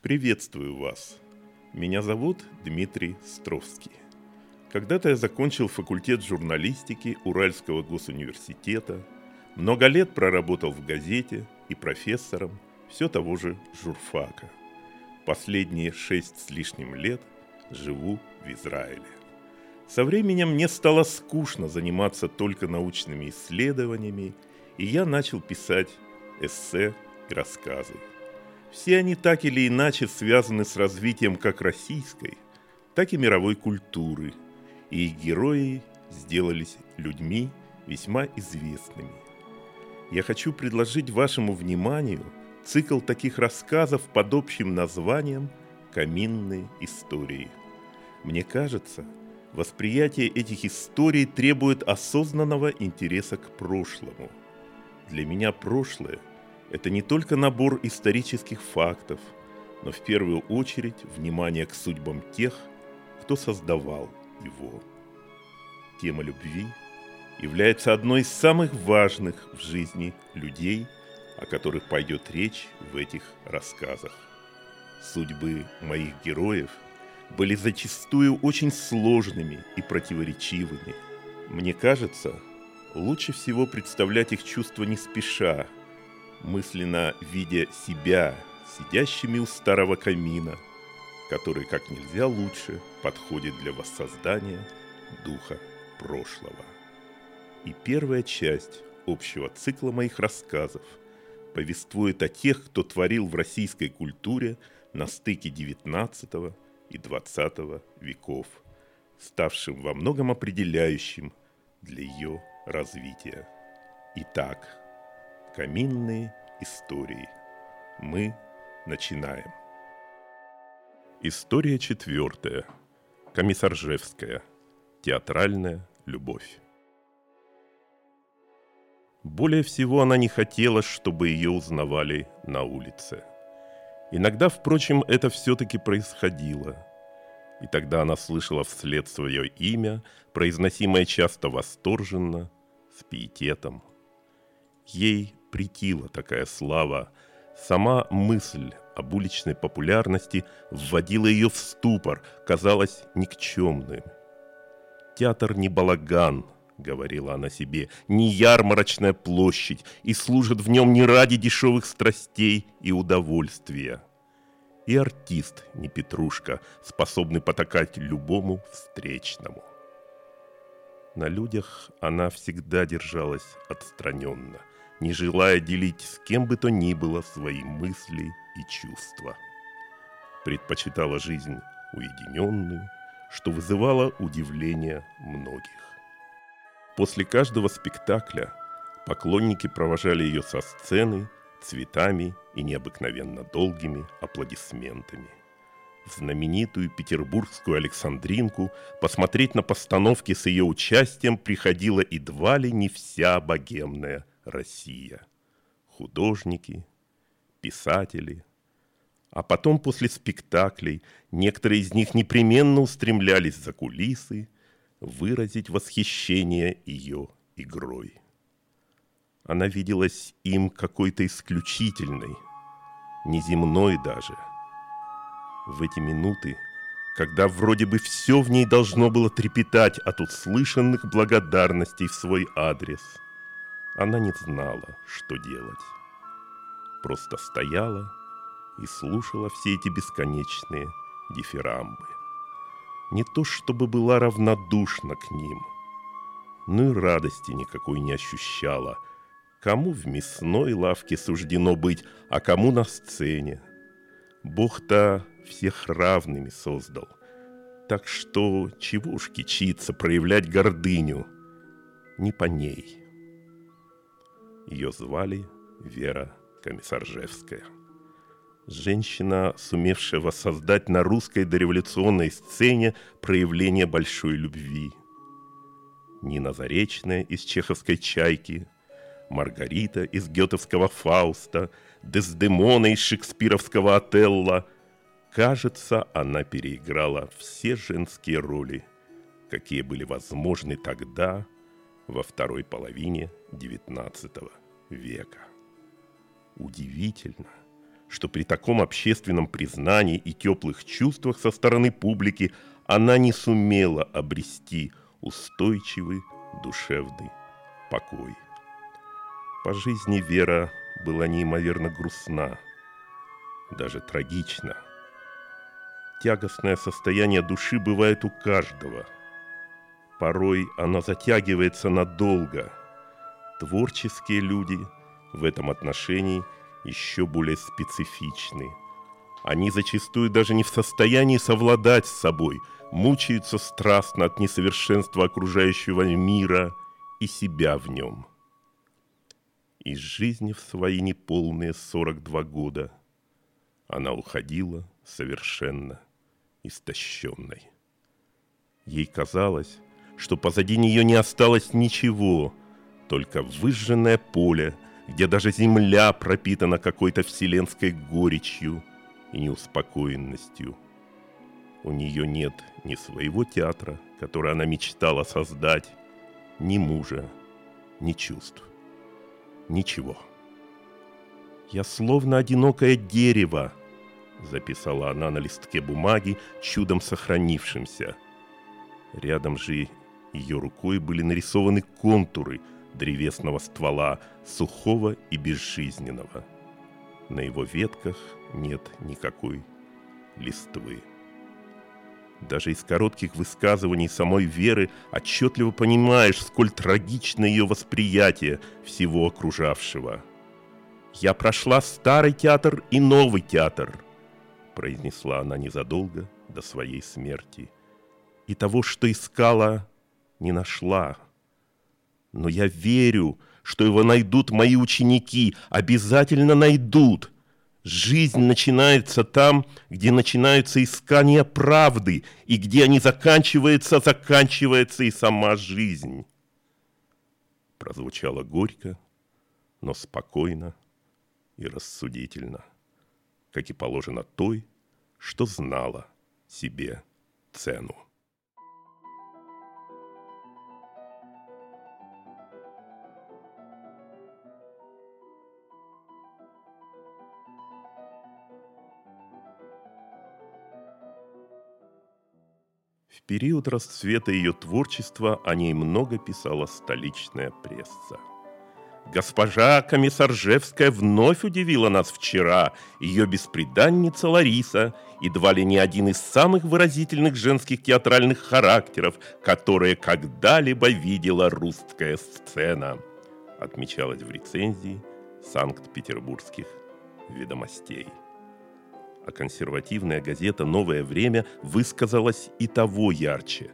Приветствую вас. Меня зовут Дмитрий Стровский. Когда-то я закончил факультет журналистики Уральского госуниверситета, много лет проработал в газете и профессором все того же журфака. Последние шесть с лишним лет живу в Израиле. Со временем мне стало скучно заниматься только научными исследованиями, и я начал писать эссе и рассказы. Все они так или иначе связаны с развитием как российской, так и мировой культуры, и их герои сделались людьми весьма известными. Я хочу предложить вашему вниманию цикл таких рассказов под общим названием «Каминные истории». Мне кажется, восприятие этих историй требует осознанного интереса к прошлому. Для меня прошлое это не только набор исторических фактов, но в первую очередь внимание к судьбам тех, кто создавал его. Тема любви является одной из самых важных в жизни людей, о которых пойдет речь в этих рассказах. Судьбы моих героев были зачастую очень сложными и противоречивыми. Мне кажется, лучше всего представлять их чувства не спеша, мысленно видя себя сидящими у старого камина, который как нельзя лучше подходит для воссоздания духа прошлого. И первая часть общего цикла моих рассказов повествует о тех, кто творил в российской культуре на стыке XIX и XX веков, ставшим во многом определяющим для ее развития. Итак, Каминные истории. Мы начинаем. История четвертая. Комиссаржевская. Театральная любовь. Более всего она не хотела, чтобы ее узнавали на улице. Иногда, впрочем, это все-таки происходило. И тогда она слышала вслед свое имя, произносимое часто восторженно, с пиететом. Ей претила такая слава. Сама мысль об уличной популярности вводила ее в ступор, казалась никчемным. «Театр не балаган», — говорила она себе, — «не ярмарочная площадь, и служит в нем не ради дешевых страстей и удовольствия». И артист не петрушка, способный потакать любому встречному. На людях она всегда держалась отстраненно — не желая делить с кем бы то ни было свои мысли и чувства. Предпочитала жизнь уединенную, что вызывало удивление многих. После каждого спектакля поклонники провожали ее со сцены цветами и необыкновенно долгими аплодисментами. В знаменитую петербургскую Александринку посмотреть на постановки с ее участием приходила едва ли не вся богемная Россия. Художники, писатели. А потом после спектаклей некоторые из них непременно устремлялись за кулисы выразить восхищение ее игрой. Она виделась им какой-то исключительной, неземной даже. В эти минуты, когда вроде бы все в ней должно было трепетать от услышанных благодарностей в свой адрес – она не знала, что делать. Просто стояла и слушала все эти бесконечные дифирамбы. Не то чтобы была равнодушна к ним, но и радости никакой не ощущала. Кому в мясной лавке суждено быть, а кому на сцене. Бог-то всех равными создал. Так что чего уж кичиться, проявлять гордыню. Не по ней. Ее звали Вера Комиссаржевская. Женщина, сумевшая воссоздать на русской дореволюционной сцене проявление большой любви. Нина Заречная из чеховской «Чайки», Маргарита из гетовского «Фауста», Дездемона из шекспировского «Отелла». Кажется, она переиграла все женские роли, какие были возможны тогда, во второй половине XIX века. Удивительно, что при таком общественном признании и теплых чувствах со стороны публики она не сумела обрести устойчивый душевный покой. По жизни Вера была неимоверно грустна, даже трагична. Тягостное состояние души бывает у каждого. Порой оно затягивается надолго. Творческие люди в этом отношении еще более специфичны. Они зачастую даже не в состоянии совладать с собой, мучаются страстно от несовершенства окружающего мира и себя в нем. Из жизни в свои неполные 42 года она уходила совершенно истощенной. Ей казалось, что позади нее не осталось ничего, только выжженное поле, где даже земля пропитана какой-то вселенской горечью и неуспокоенностью. У нее нет ни своего театра, который она мечтала создать, ни мужа, ни чувств. Ничего. «Я словно одинокое дерево», — записала она на листке бумаги, чудом сохранившимся. Рядом же ее рукой были нарисованы контуры древесного ствола, сухого и безжизненного. На его ветках нет никакой листвы. Даже из коротких высказываний самой Веры отчетливо понимаешь, сколь трагично ее восприятие всего окружавшего. «Я прошла старый театр и новый театр», — произнесла она незадолго до своей смерти. «И того, что искала, не нашла. Но я верю, что его найдут мои ученики, обязательно найдут». Жизнь начинается там, где начинаются искания правды, и где они заканчиваются, заканчивается и сама жизнь. Прозвучало горько, но спокойно и рассудительно, как и положено той, что знала себе цену. В период расцвета ее творчества о ней много писала столичная пресса. Госпожа Комиссаржевская вновь удивила нас вчера. Ее бесприданница Лариса, едва ли не один из самых выразительных женских театральных характеров, которые когда-либо видела русская сцена, отмечалось в рецензии Санкт-Петербургских ведомостей а консервативная газета «Новое время» высказалась и того ярче.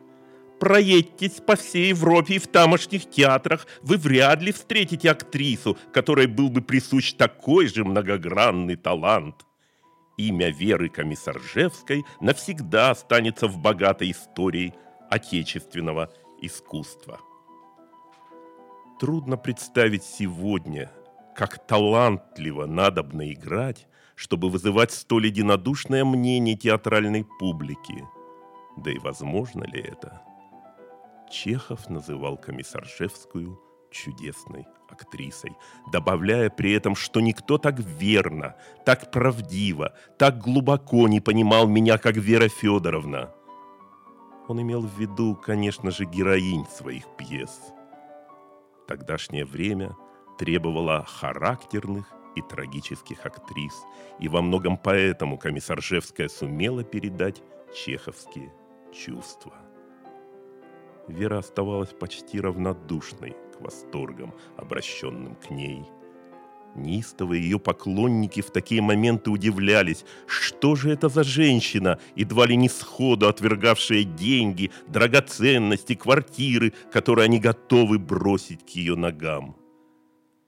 Проедьтесь по всей Европе и в тамошних театрах, вы вряд ли встретите актрису, которой был бы присущ такой же многогранный талант. Имя Веры Комиссаржевской навсегда останется в богатой истории отечественного искусства. Трудно представить сегодня, как талантливо надобно играть, чтобы вызывать столь единодушное мнение театральной публики. Да и возможно ли это? Чехов называл Комиссаржевскую чудесной актрисой, добавляя при этом, что никто так верно, так правдиво, так глубоко не понимал меня, как Вера Федоровна. Он имел в виду, конечно же, героинь своих пьес. Тогдашнее время требовало характерных и трагических актрис, и во многом поэтому Комиссаржевская сумела передать чеховские чувства. Вера оставалась почти равнодушной к восторгам, обращенным к ней. Неистовые ее поклонники в такие моменты удивлялись, что же это за женщина, едва ли не сходу отвергавшая деньги, драгоценности, квартиры, которые они готовы бросить к ее ногам.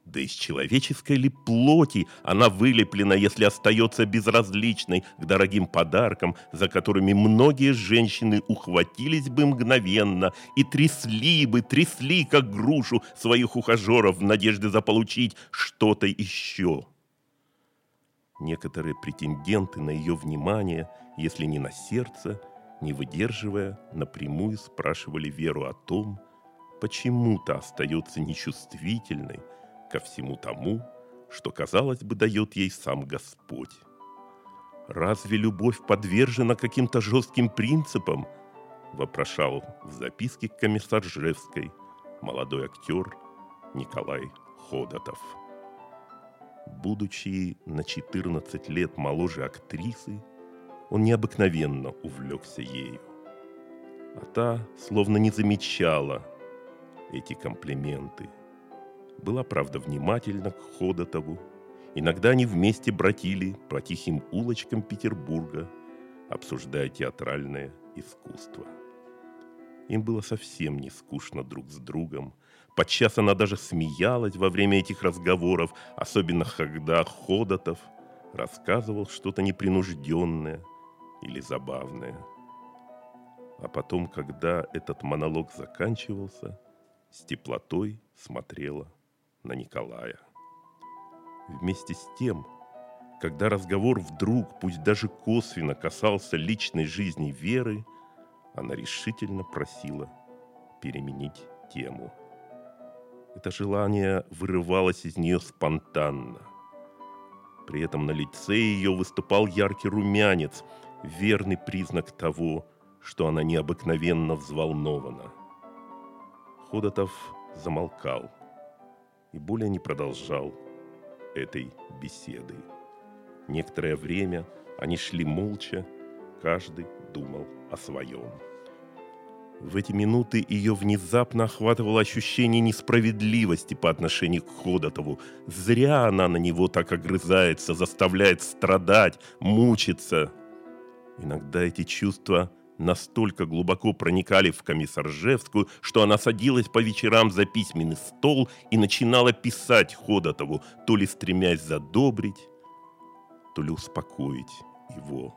Да из человеческой ли плоти она вылеплена, если остается безразличной к дорогим подаркам, за которыми многие женщины ухватились бы мгновенно и трясли бы, трясли, как грушу, своих ухажеров в надежде заполучить что-то еще. Некоторые претенденты на ее внимание, если не на сердце, не выдерживая, напрямую спрашивали Веру о том, почему-то остается нечувствительной – ко всему тому, что, казалось бы, дает ей сам Господь. Разве любовь подвержена каким-то жестким принципам? Вопрошал в записке к комиссаржевской молодой актер Николай Ходотов. Будучи на 14 лет моложе актрисы, он необыкновенно увлекся ею. А та словно не замечала эти комплименты. Была, правда, внимательна к Ходотову. Иногда они вместе братили по тихим улочкам Петербурга, обсуждая театральное искусство. Им было совсем не скучно друг с другом. Подчас она даже смеялась во время этих разговоров, особенно когда Ходотов рассказывал что-то непринужденное или забавное. А потом, когда этот монолог заканчивался, с теплотой смотрела на Николая. Вместе с тем, когда разговор вдруг, пусть даже косвенно, касался личной жизни Веры, она решительно просила переменить тему. Это желание вырывалось из нее спонтанно. При этом на лице ее выступал яркий румянец, верный признак того, что она необыкновенно взволнована. Ходотов замолкал и более не продолжал этой беседы. Некоторое время они шли молча, каждый думал о своем. В эти минуты ее внезапно охватывало ощущение несправедливости по отношению к Ходотову. Зря она на него так огрызается, заставляет страдать, мучиться. Иногда эти чувства настолько глубоко проникали в комиссаржевскую, что она садилась по вечерам за письменный стол и начинала писать Ходотову, то ли стремясь задобрить, то ли успокоить его.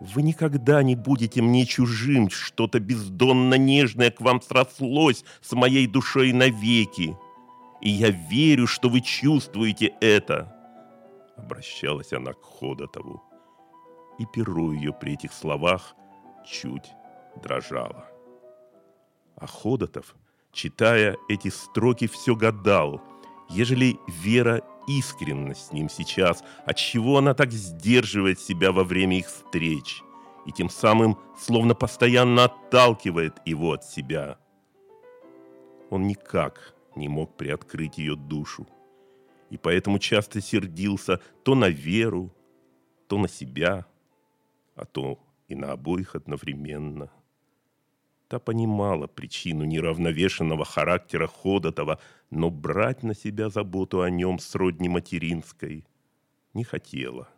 Вы никогда не будете мне чужим, что-то бездонно нежное к вам срослось с моей душой навеки. И я верю, что вы чувствуете это. Обращалась она к Ходотову и перо ее при этих словах чуть дрожало. А Ходотов, читая эти строки, все гадал, ежели Вера искренна с ним сейчас, отчего она так сдерживает себя во время их встреч и тем самым словно постоянно отталкивает его от себя. Он никак не мог приоткрыть ее душу, и поэтому часто сердился то на Веру, то на себя – а то и на обоих одновременно. Та понимала причину неравновешенного характера Ходотова, но брать на себя заботу о нем сродни материнской не хотела,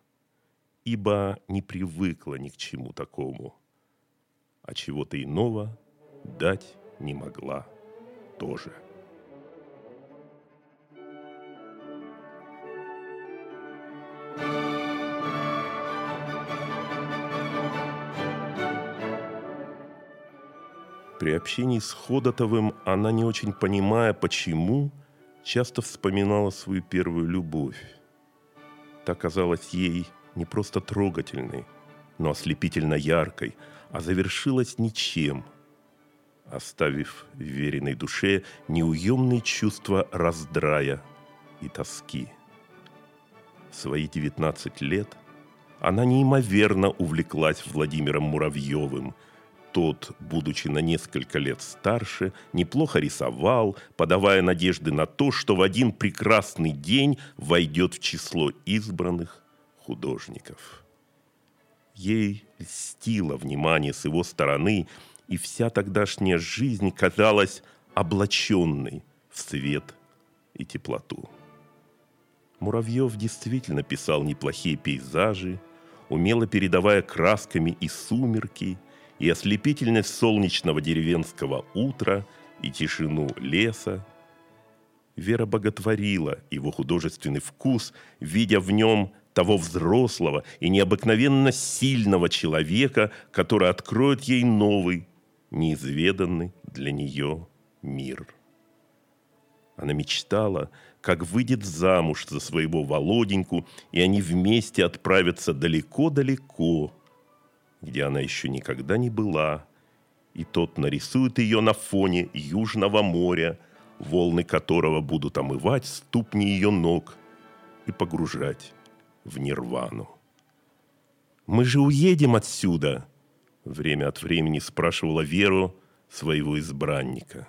ибо не привыкла ни к чему такому, а чего-то иного дать не могла тоже. При общении с Ходотовым она, не очень понимая, почему, часто вспоминала свою первую любовь. Та казалась ей не просто трогательной, но ослепительно яркой, а завершилась ничем, оставив в веренной душе неуемные чувства раздрая и тоски. В свои 19 лет она неимоверно увлеклась Владимиром Муравьевым – тот, будучи на несколько лет старше, неплохо рисовал, подавая надежды на то, что в один прекрасный день войдет в число избранных художников. Ей льстило внимание с его стороны, и вся тогдашняя жизнь казалась облаченной в свет и теплоту. Муравьев действительно писал неплохие пейзажи, умело передавая красками и сумерки – и ослепительность солнечного деревенского утра, и тишину леса. Вера боготворила его художественный вкус, видя в нем того взрослого и необыкновенно сильного человека, который откроет ей новый, неизведанный для нее мир. Она мечтала, как выйдет замуж за своего Володеньку, и они вместе отправятся далеко-далеко где она еще никогда не была, и тот нарисует ее на фоне Южного моря, волны которого будут омывать ступни ее ног и погружать в нирвану. «Мы же уедем отсюда!» Время от времени спрашивала Веру своего избранника.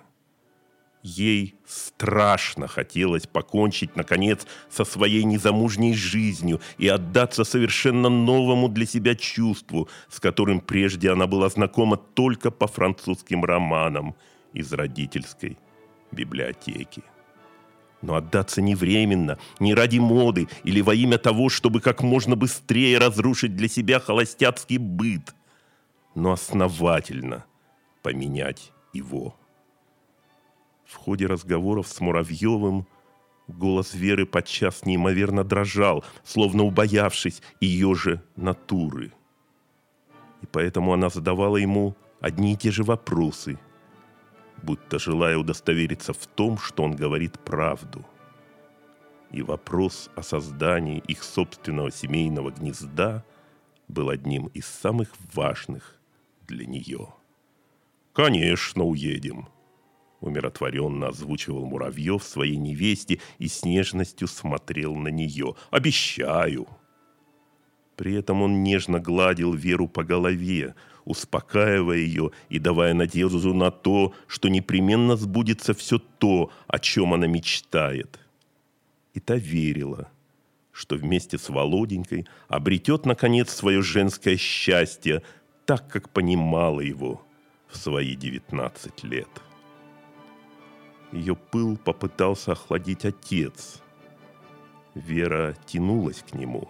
Ей страшно хотелось покончить, наконец, со своей незамужней жизнью и отдаться совершенно новому для себя чувству, с которым прежде она была знакома только по французским романам из родительской библиотеки. Но отдаться не временно, не ради моды или во имя того, чтобы как можно быстрее разрушить для себя холостяцкий быт, но основательно поменять его. В ходе разговоров с Муравьевым голос Веры подчас неимоверно дрожал, словно убоявшись ее же натуры. И поэтому она задавала ему одни и те же вопросы, будто желая удостовериться в том, что он говорит правду. И вопрос о создании их собственного семейного гнезда был одним из самых важных для нее. «Конечно, уедем», умиротворенно озвучивал Муравьев своей невесте и с нежностью смотрел на нее. «Обещаю!» При этом он нежно гладил Веру по голове, успокаивая ее и давая надежду на то, что непременно сбудется все то, о чем она мечтает. И та верила, что вместе с Володенькой обретет, наконец, свое женское счастье, так, как понимала его в свои девятнадцать лет. Ее пыл попытался охладить отец. Вера тянулась к нему.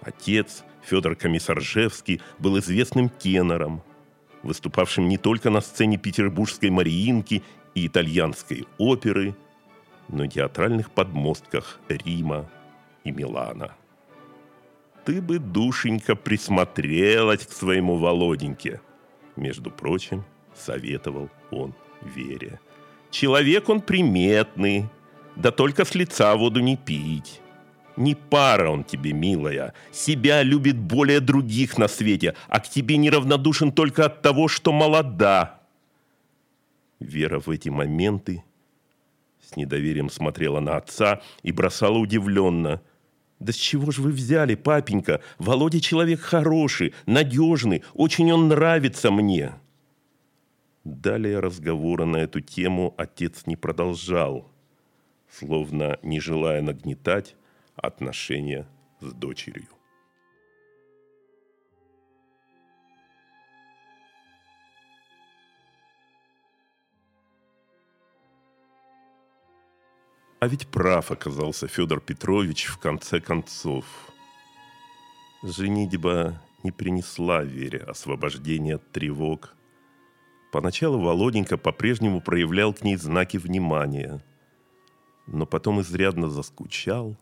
Отец, Федор Комиссаржевский, был известным тенором, выступавшим не только на сцене петербургской Мариинки и итальянской оперы, но и театральных подмостках Рима и Милана. «Ты бы, душенька, присмотрелась к своему Володеньке», между прочим, советовал он Вере – Человек он приметный, да только с лица воду не пить. Не пара он тебе, милая. Себя любит более других на свете, а к тебе неравнодушен только от того, что молода. Вера в эти моменты с недоверием смотрела на отца и бросала удивленно. «Да с чего же вы взяли, папенька? Володя человек хороший, надежный, очень он нравится мне». Далее разговора на эту тему отец не продолжал, словно не желая нагнетать отношения с дочерью. А ведь прав оказался Федор Петрович в конце концов. Женитьба не принесла Вере освобождения от тревог – Поначалу Володенька по-прежнему проявлял к ней знаки внимания, но потом изрядно заскучал,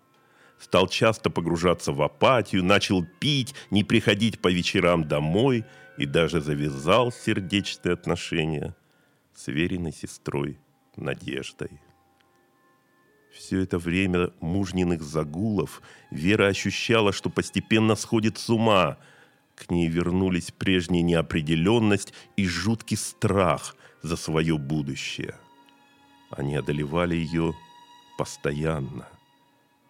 стал часто погружаться в апатию, начал пить, не приходить по вечерам домой и даже завязал сердечные отношения с веренной сестрой Надеждой. Все это время мужниных загулов Вера ощущала, что постепенно сходит с ума – к ней вернулись прежняя неопределенность и жуткий страх за свое будущее. Они одолевали ее постоянно.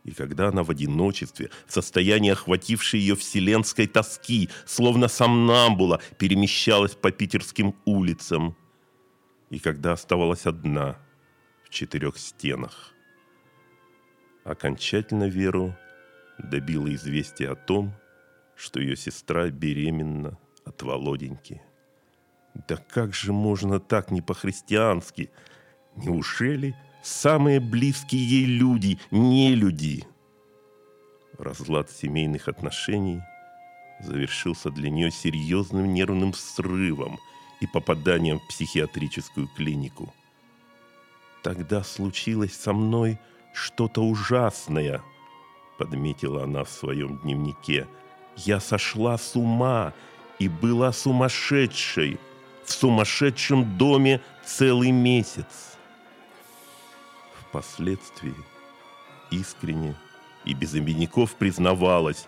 И когда она в одиночестве, в состоянии охватившей ее вселенской тоски, словно сомнамбула, перемещалась по питерским улицам, и когда оставалась одна в четырех стенах, окончательно Веру добило известие о том, что ее сестра беременна от Володеньки. Да как же можно так не по-христиански? Неужели самые близкие ей люди не люди? Разлад семейных отношений завершился для нее серьезным нервным срывом и попаданием в психиатрическую клинику. Тогда случилось со мной что-то ужасное, подметила она в своем дневнике – я сошла с ума и была сумасшедшей в сумасшедшем доме целый месяц. Впоследствии искренне и без обиняков признавалась,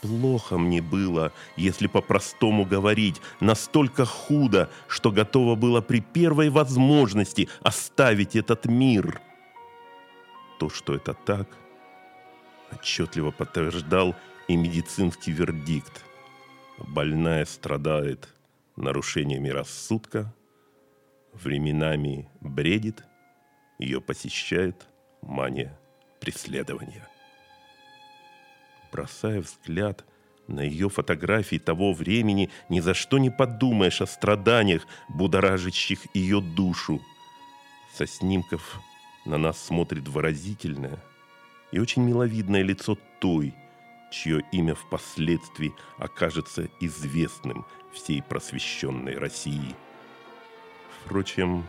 Плохо мне было, если по-простому говорить, настолько худо, что готова была при первой возможности оставить этот мир. То, что это так, отчетливо подтверждал и медицинский вердикт. Больная страдает нарушениями рассудка, временами бредит, ее посещает мания преследования. Бросая взгляд на ее фотографии того времени, ни за что не подумаешь о страданиях, будоражащих ее душу. Со снимков на нас смотрит выразительное и очень миловидное лицо той, чье имя впоследствии окажется известным всей просвещенной России. Впрочем,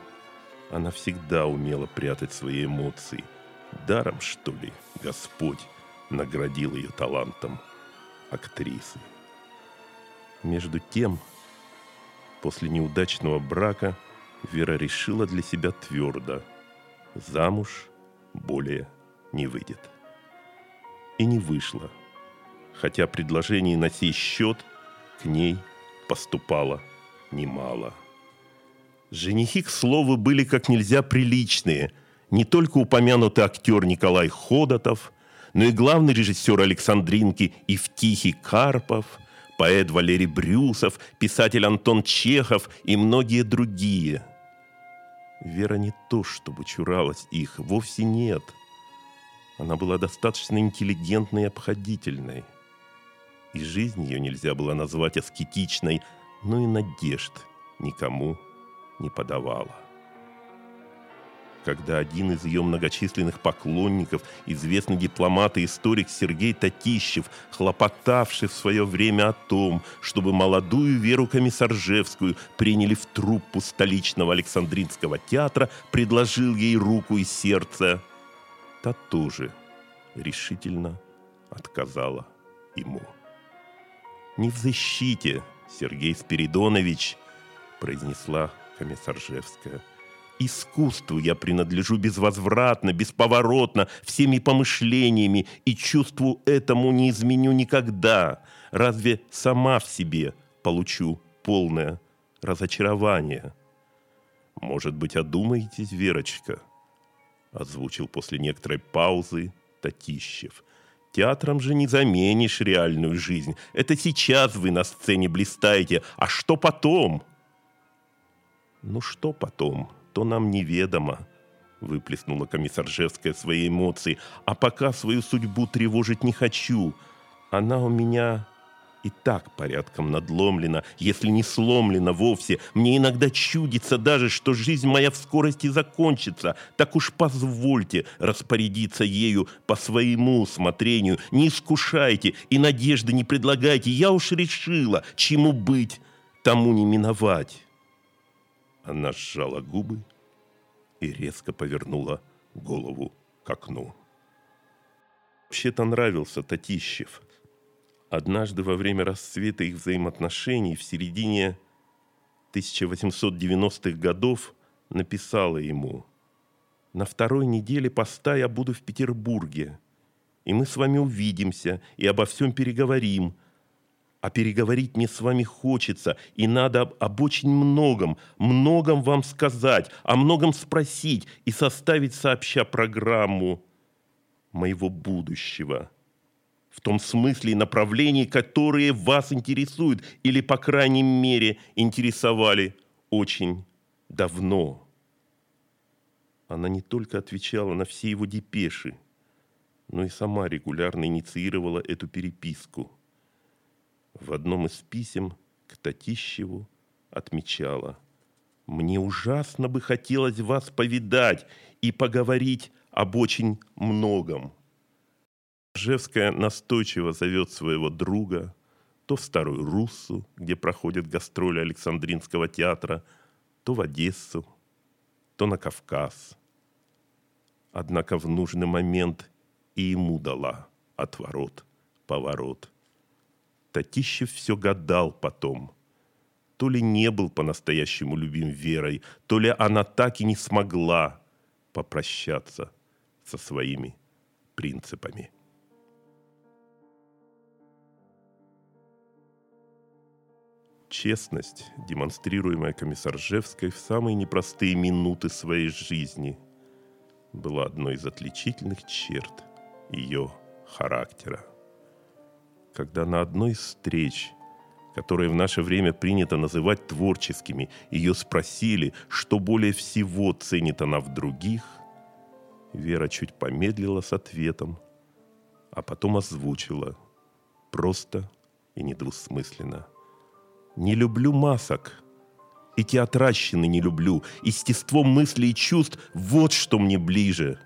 она всегда умела прятать свои эмоции. Даром, что ли, Господь наградил ее талантом актрисы. Между тем, после неудачного брака Вера решила для себя твердо – замуж более не выйдет. И не вышла, хотя предложений на сей счет к ней поступало немало. Женихи, к слову, были как нельзя приличные. Не только упомянутый актер Николай Ходотов, но и главный режиссер Александринки Евтихий Карпов, поэт Валерий Брюсов, писатель Антон Чехов и многие другие – Вера не то, чтобы чуралась их, вовсе нет. Она была достаточно интеллигентной и обходительной. И жизнь ее нельзя было назвать аскетичной, но и надежд никому не подавала когда один из ее многочисленных поклонников, известный дипломат и историк Сергей Татищев, хлопотавший в свое время о том, чтобы молодую Веру Комиссаржевскую приняли в труппу столичного Александринского театра, предложил ей руку и сердце, та тоже решительно отказала ему. «Не в защите, Сергей Спиридонович», произнесла Комиссаржевская – Искусству я принадлежу безвозвратно, бесповоротно, всеми помышлениями, и чувству этому не изменю никогда. Разве сама в себе получу полное разочарование? Может быть, одумаетесь, Верочка? Озвучил после некоторой паузы Татищев. Театром же не заменишь реальную жизнь. Это сейчас вы на сцене блистаете, а что потом? Ну что потом? что нам неведомо», — выплеснула комиссаржевская свои эмоции. «А пока свою судьбу тревожить не хочу. Она у меня и так порядком надломлена, если не сломлена вовсе. Мне иногда чудится даже, что жизнь моя в скорости закончится. Так уж позвольте распорядиться ею по своему усмотрению. Не искушайте и надежды не предлагайте. Я уж решила, чему быть, тому не миновать». Она сжала губы и резко повернула голову к окну. Вообще-то нравился Татищев. Однажды во время расцвета их взаимоотношений в середине 1890-х годов написала ему «На второй неделе поста я буду в Петербурге, и мы с вами увидимся и обо всем переговорим, а переговорить мне с вами хочется, и надо об, об очень многом, многом вам сказать, о многом спросить и составить сообща программу моего будущего. В том смысле и направлении, которые вас интересуют или, по крайней мере, интересовали очень давно. Она не только отвечала на все его депеши, но и сама регулярно инициировала эту переписку – в одном из писем к Татищеву отмечала «Мне ужасно бы хотелось вас повидать и поговорить об очень многом». Жевская настойчиво зовет своего друга то в Старую Руссу, где проходят гастроли Александринского театра, то в Одессу, то на Кавказ. Однако в нужный момент и ему дала отворот, поворот – Татищев все гадал потом. То ли не был по-настоящему любим Верой, то ли она так и не смогла попрощаться со своими принципами. Честность, демонстрируемая комиссаржевской в самые непростые минуты своей жизни, была одной из отличительных черт ее характера. Когда на одной из встреч, которые в наше время принято называть творческими, ее спросили, что более всего ценит она в других, Вера чуть помедлила с ответом, а потом озвучила, просто и недвусмысленно. «Не люблю масок», и театращины не люблю, естество мыслей и чувств – вот что мне ближе.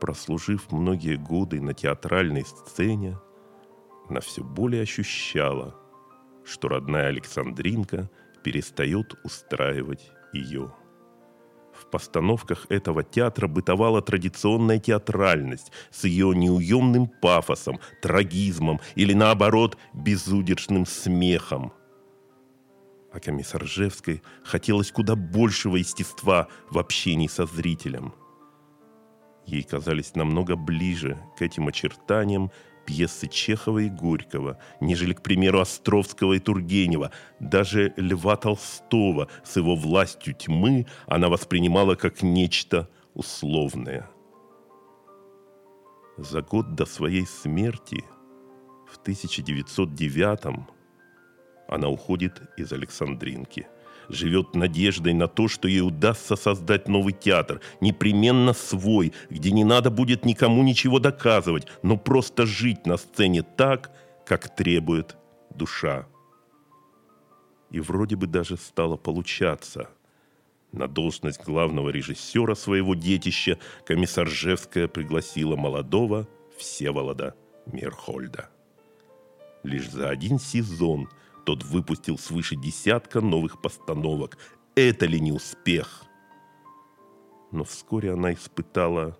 Прослужив многие годы на театральной сцене, она все более ощущала, что родная Александринка перестает устраивать ее. В постановках этого театра бытовала традиционная театральность с ее неуемным пафосом, трагизмом или, наоборот, безудержным смехом – а комиссаржевской хотелось куда большего естества в общении со зрителем. Ей казались намного ближе к этим очертаниям пьесы Чехова и Горького, нежели, к примеру, Островского и Тургенева. Даже Льва Толстого с его властью тьмы она воспринимала как нечто условное. За год до своей смерти, в 1909 она уходит из Александринки. Живет надеждой на то, что ей удастся создать новый театр, непременно свой, где не надо будет никому ничего доказывать, но просто жить на сцене так, как требует душа. И вроде бы даже стало получаться. На должность главного режиссера своего детища комиссар Жевская пригласила молодого Всеволода Мерхольда. Лишь за один сезон – тот выпустил свыше десятка новых постановок. Это ли не успех? Но вскоре она испытала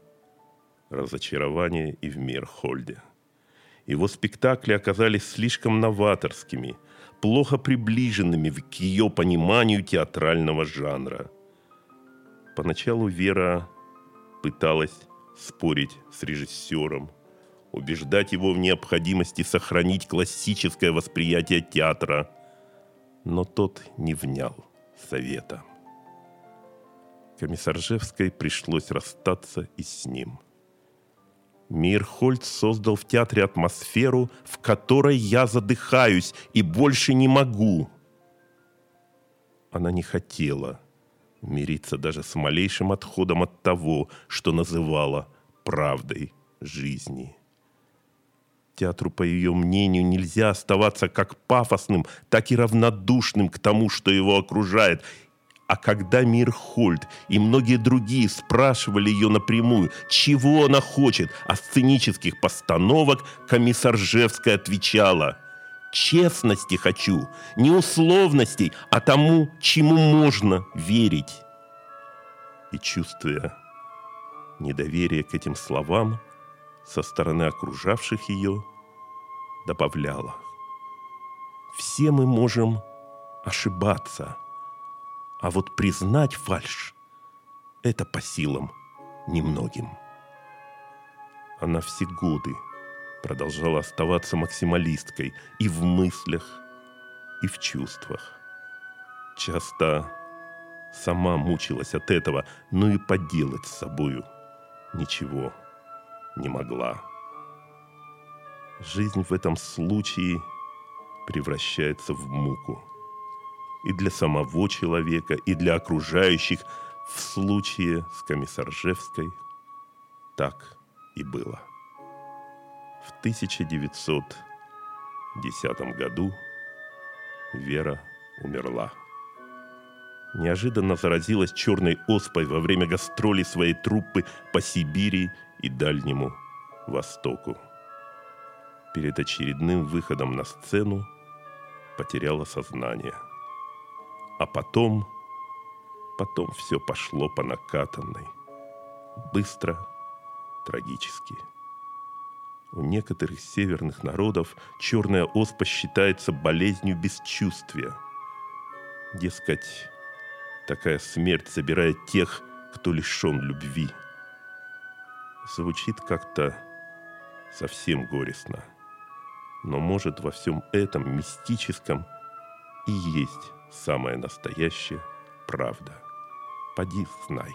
разочарование и в Мирхольде. Его спектакли оказались слишком новаторскими, плохо приближенными к ее пониманию театрального жанра. Поначалу Вера пыталась спорить с режиссером, убеждать его в необходимости сохранить классическое восприятие театра, но тот не внял совета. Комиссаржевской пришлось расстаться и с ним. Мирхольд создал в театре атмосферу, в которой я задыхаюсь и больше не могу. Она не хотела мириться даже с малейшим отходом от того, что называла правдой жизни. Театру, по ее мнению, нельзя оставаться как пафосным, так и равнодушным к тому, что его окружает. А когда Мир Хольд и многие другие спрашивали ее напрямую, чего она хочет, а сценических постановок, комиссар Жевская отвечала «Честности хочу, не условностей, а тому, чему можно верить». И чувствуя недоверие к этим словам, со стороны окружавших ее добавляла. Все мы можем ошибаться, а вот признать фальш – это по силам немногим. Она все годы продолжала оставаться максималисткой и в мыслях, и в чувствах. Часто сама мучилась от этого, но и поделать с собою ничего не могла. Жизнь в этом случае превращается в муку. И для самого человека, и для окружающих в случае с Комиссаржевской так и было. В 1910 году Вера умерла. Неожиданно заразилась черной оспой во время гастролей своей труппы по Сибири и Дальнему Востоку. Перед очередным выходом на сцену потеряла сознание. А потом, потом все пошло по накатанной. Быстро, трагически. У некоторых северных народов черная оспа считается болезнью бесчувствия. Дескать, такая смерть забирает тех, кто лишен любви – звучит как-то совсем горестно. Но может во всем этом мистическом и есть самая настоящая правда. Поди знай.